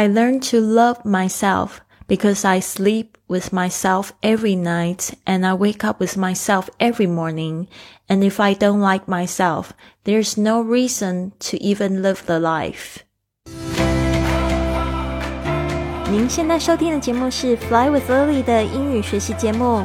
I learned to love myself because I sleep with myself every night and I wake up with myself every morning. And if I don't like myself, there's no reason to even live the life. 您现在收听的节目是 Fly with Lily 的英语学习节目。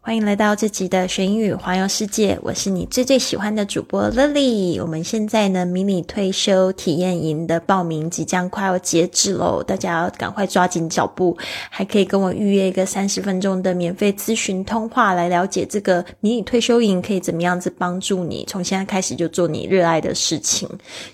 欢迎来到这集的学英语环游世界，我是你最最喜欢的主播 Lily。我们现在呢，迷你退休体验营的报名即将快要截止喽，大家要赶快抓紧脚步，还可以跟我预约一个三十分钟的免费咨询通话，来了解这个迷你退休营可以怎么样子帮助你，从现在开始就做你热爱的事情，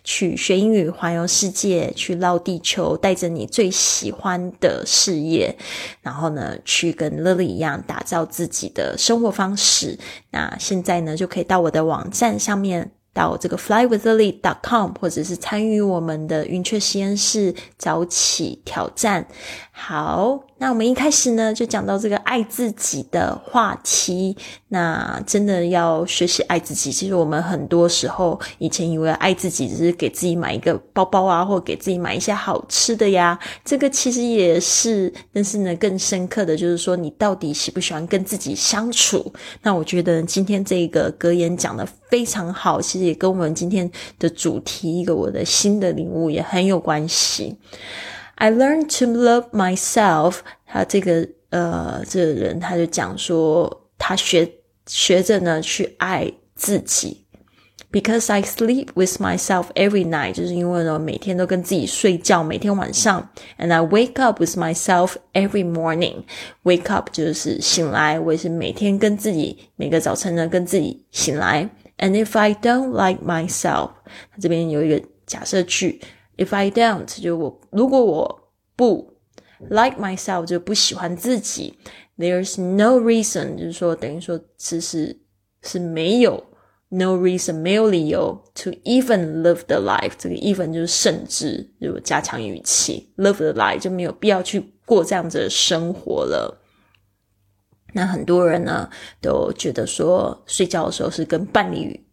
去学英语环游世界，去绕地球，带着你最喜欢的事业，然后呢，去跟 Lily 一样打造自己。的生活方式，那现在呢就可以到我的网站上面，到这个 flywithlily.com，或者是参与我们的云雀实验室早起挑战。好。那我们一开始呢，就讲到这个爱自己的话题。那真的要学习爱自己。其实我们很多时候以前以为爱自己只是给自己买一个包包啊，或给自己买一些好吃的呀。这个其实也是，但是呢，更深刻的就是说，你到底喜不喜欢跟自己相处？那我觉得今天这个格言讲的非常好，其实也跟我们今天的主题一个我的新的领悟也很有关系。I learned to love myself。他这个呃，这个人他就讲说，他学学着呢去爱自己。Because I sleep with myself every night，就是因为呢每天都跟自己睡觉，每天晚上。And I wake up with myself every morning。Wake up 就是醒来，我也是每天跟自己每个早晨呢跟自己醒来。And if I don't like myself，他这边有一个假设句。 If I don't，就我如果我不 like myself，就不喜欢自己，there's no reason，就是说等于说其实是没有 no reason，没有理由 to even live the life。这个 even 就是甚至，就加强语气，live the life 就没有必要去过这样子的生活了。那很多人呢都觉得说睡觉的时候是跟伴侣。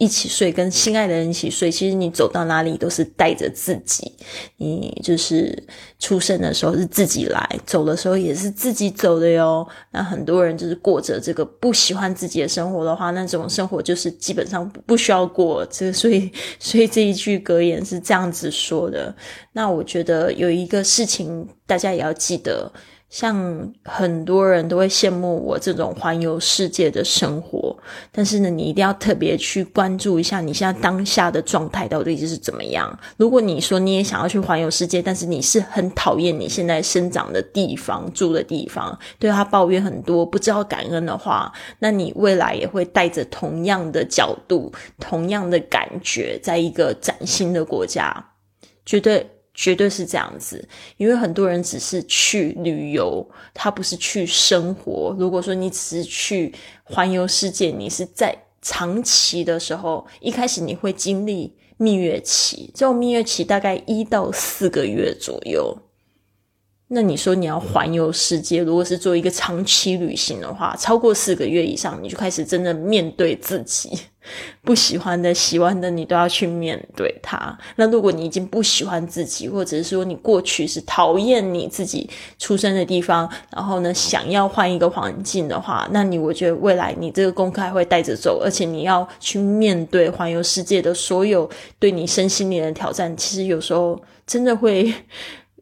一起睡，跟心爱的人一起睡。其实你走到哪里都是带着自己。你就是出生的时候是自己来，走的时候也是自己走的哟。那很多人就是过着这个不喜欢自己的生活的话，那种生活就是基本上不需要过。所以，所以这一句格言是这样子说的。那我觉得有一个事情，大家也要记得。像很多人都会羡慕我这种环游世界的生活，但是呢，你一定要特别去关注一下你现在当下的状态到底是怎么样。如果你说你也想要去环游世界，但是你是很讨厌你现在生长的地方、住的地方，对他抱怨很多，不知道感恩的话，那你未来也会带着同样的角度、同样的感觉，在一个崭新的国家，绝对。绝对是这样子，因为很多人只是去旅游，他不是去生活。如果说你只是去环游世界，你是在长期的时候，一开始你会经历蜜月期，这种蜜月期大概一到四个月左右。那你说你要环游世界，如果是做一个长期旅行的话，超过四个月以上，你就开始真的面对自己不喜欢的、喜欢的，你都要去面对它。那如果你已经不喜欢自己，或者是说你过去是讨厌你自己出生的地方，然后呢想要换一个环境的话，那你我觉得未来你这个功课还会带着走，而且你要去面对环游世界的所有对你身心灵的挑战，其实有时候真的会。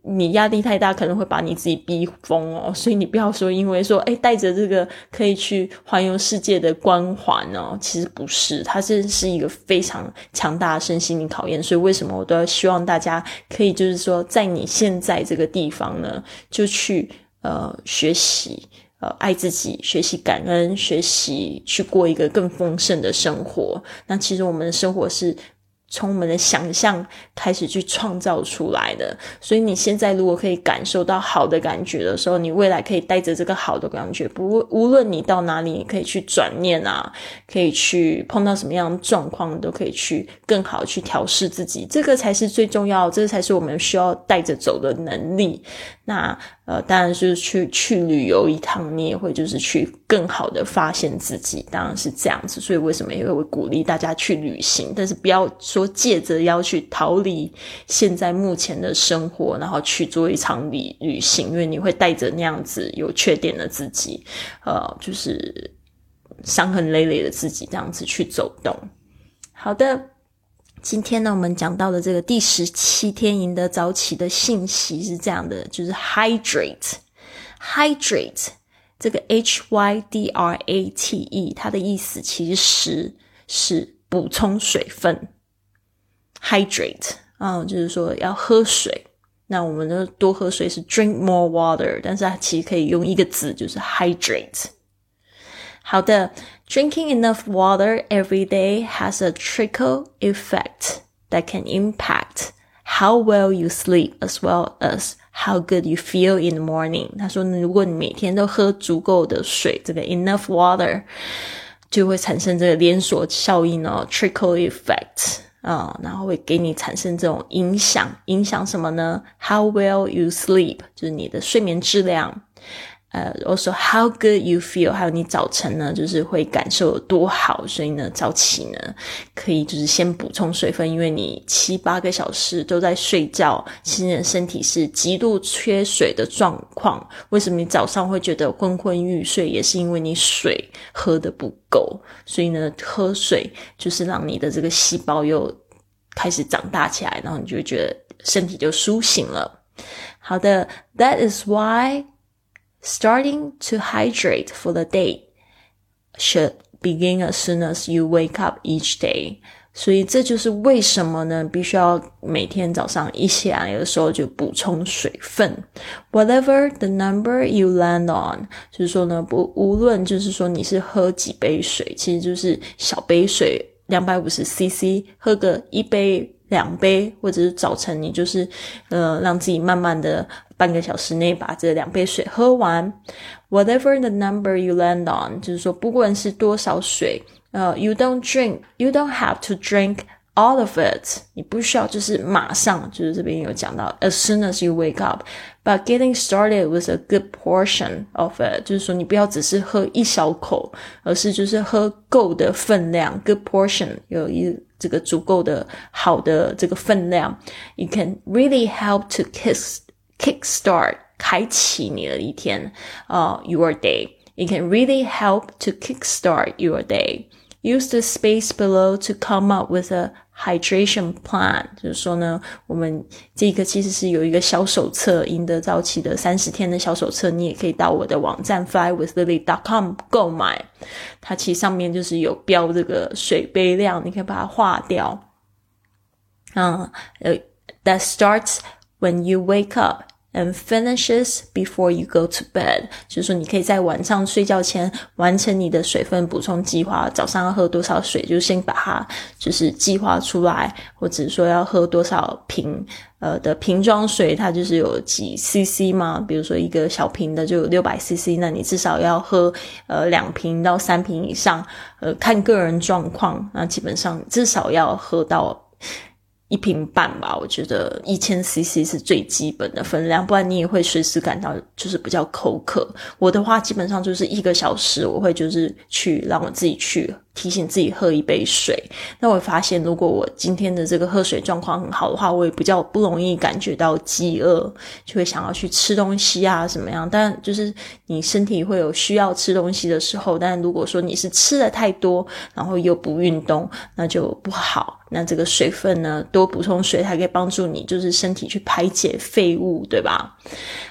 你压力太大，可能会把你自己逼疯哦。所以你不要说，因为说，哎，带着这个可以去环游世界的光环哦，其实不是，它是是一个非常强大的身心灵考验。所以为什么我都要希望大家可以，就是说，在你现在这个地方呢，就去呃学习呃爱自己，学习感恩，学习去过一个更丰盛的生活。那其实我们的生活是。从我们的想象开始去创造出来的，所以你现在如果可以感受到好的感觉的时候，你未来可以带着这个好的感觉，不无论你到哪里，你可以去转念啊，可以去碰到什么样的状况，都可以去更好去调试自己，这个才是最重要，这个才是我们需要带着走的能力。那呃，当然是去去旅游一趟，你也会就是去更好的发现自己，当然是这样子。所以为什么也会鼓励大家去旅行，但是不要借着要去逃离现在目前的生活，然后去做一场旅旅行，因为你会带着那样子有缺点的自己，呃，就是伤痕累累的自己这样子去走动。好的。今天呢，我们讲到的这个第十七天赢得早起的信息是这样的，就是 hydrate，hydrate 这个 h y d r a t e，它的意思其实是补充水分。hydrate 啊，就是说要喝水。那我们的多喝水是 drink more water，但是它其实可以用一个字，就是 hydrate。好的。Drinking enough water every day has a trickle effect that can impact how well you sleep as well as how good you feel in the morning。他说，如果你每天都喝足够的水，这个 enough water 就会产生这个连锁效应哦，trickle effect 啊，然后会给你产生这种影响。影响什么呢？How well you sleep 就是你的睡眠质量。呃，also how good you feel，还有你早晨呢，就是会感受有多好，所以呢，早起呢，可以就是先补充水分，因为你七八个小时都在睡觉，其实你身体是极度缺水的状况。为什么你早上会觉得昏昏欲睡，也是因为你水喝的不够，所以呢，喝水就是让你的这个细胞又开始长大起来，然后你就觉得身体就苏醒了。好的，That is why. Starting to hydrate for the day should begin as soon as you wake up each day. 所以这就是为什么呢？必须要每天早上一起来的时候就补充水分。Whatever the number you land on，就是说呢，不无论就是说你是喝几杯水，其实就是小杯水两百五十 CC，喝个一杯。 两杯，或者是早晨你就是，呃，让自己慢慢的半个小时内把这两杯水喝完。Whatever the number you land on，就是说不管是多少水，呃，you don't drink，you don't have to drink all of it。你不需要就是马上，就是这边有讲到，as soon as you wake up，but getting started with a good portion of it，就是说你不要只是喝一小口，而是就是喝够的分量，good portion 有一。这个足够的好的这个分量，you can really help to kick kick start 开启你的一天啊、uh,，your day。It can really help to kickstart your day. Use the space below to come up with a hydration plan，就是说呢，我们这个其实是有一个小手册，赢得早起的三十天的小手册，你也可以到我的网站 flywithlily.com 购买。它其实上面就是有标这个水杯量，你可以把它划掉。嗯，呃，that starts when you wake up。 And finishes before you go to bed，就是说你可以在晚上睡觉前完成你的水分补充计划。早上要喝多少水，就先把它就是计划出来，或者说要喝多少瓶呃的瓶装水，它就是有几 CC 嘛。比如说一个小瓶的就有六百 CC，那你至少要喝呃两瓶到三瓶以上，呃看个人状况，那基本上至少要喝到。一瓶半吧，我觉得一千 CC 是最基本的分量，不然你也会随时感到就是比较口渴。我的话基本上就是一个小时，我会就是去让我自己去。提醒自己喝一杯水。那我发现，如果我今天的这个喝水状况很好的话，我也比较不容易感觉到饥饿，就会想要去吃东西啊，什么样？但就是你身体会有需要吃东西的时候，但如果说你是吃的太多，然后又不运动，那就不好。那这个水分呢，多补充水，它可以帮助你，就是身体去排解废物，对吧？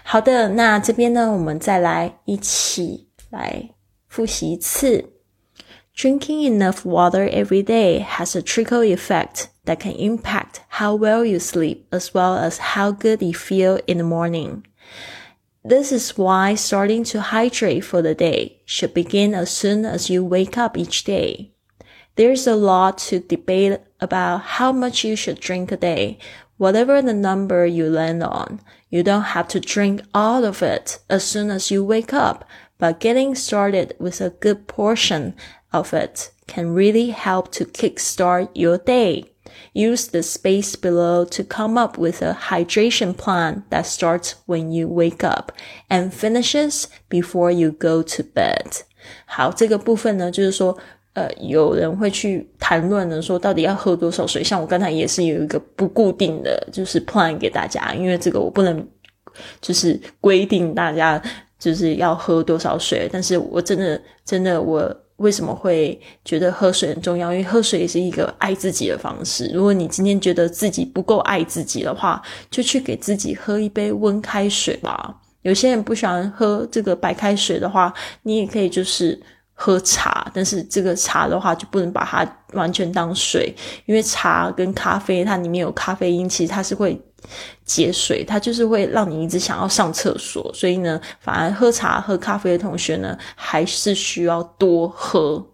好的，那这边呢，我们再来一起来复习一次。Drinking enough water every day has a trickle effect that can impact how well you sleep as well as how good you feel in the morning. This is why starting to hydrate for the day should begin as soon as you wake up each day. There's a lot to debate about how much you should drink a day. Whatever the number you land on, you don't have to drink all of it as soon as you wake up, but getting started with a good portion of it can really help to kickstart your day. Use the space below to come up with a hydration plan that starts when you wake up and finishes before you go to bed. 好，这个部分呢，就是说，呃，有人会去谈论呢，说到底要喝多少水。像我刚才也是有一个不固定的就是 plan 给大家，因为这个我不能就是规定大家就是要喝多少水。但是我真的真的我 为什么会觉得喝水很重要？因为喝水也是一个爱自己的方式。如果你今天觉得自己不够爱自己的话，就去给自己喝一杯温开水吧。有些人不喜欢喝这个白开水的话，你也可以就是喝茶。但是这个茶的话，就不能把它完全当水，因为茶跟咖啡它里面有咖啡因，其实它是会解水，它就是会让你一直想要上厕所。所以呢，反而喝茶、喝咖啡的同学呢，还是需要多喝。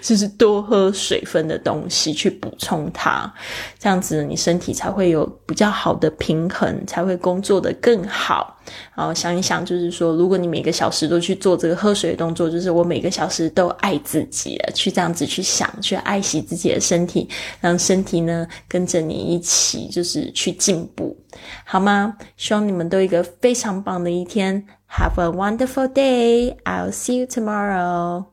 就是多喝水分的东西去补充它，这样子你身体才会有比较好的平衡，才会工作的更好。然后想一想，就是说，如果你每个小时都去做这个喝水的动作，就是我每个小时都爱自己，去这样子去想，去爱惜自己的身体，让身体呢跟着你一起，就是去进步，好吗？希望你们都有一个非常棒的一天。Have a wonderful day. I'll see you tomorrow.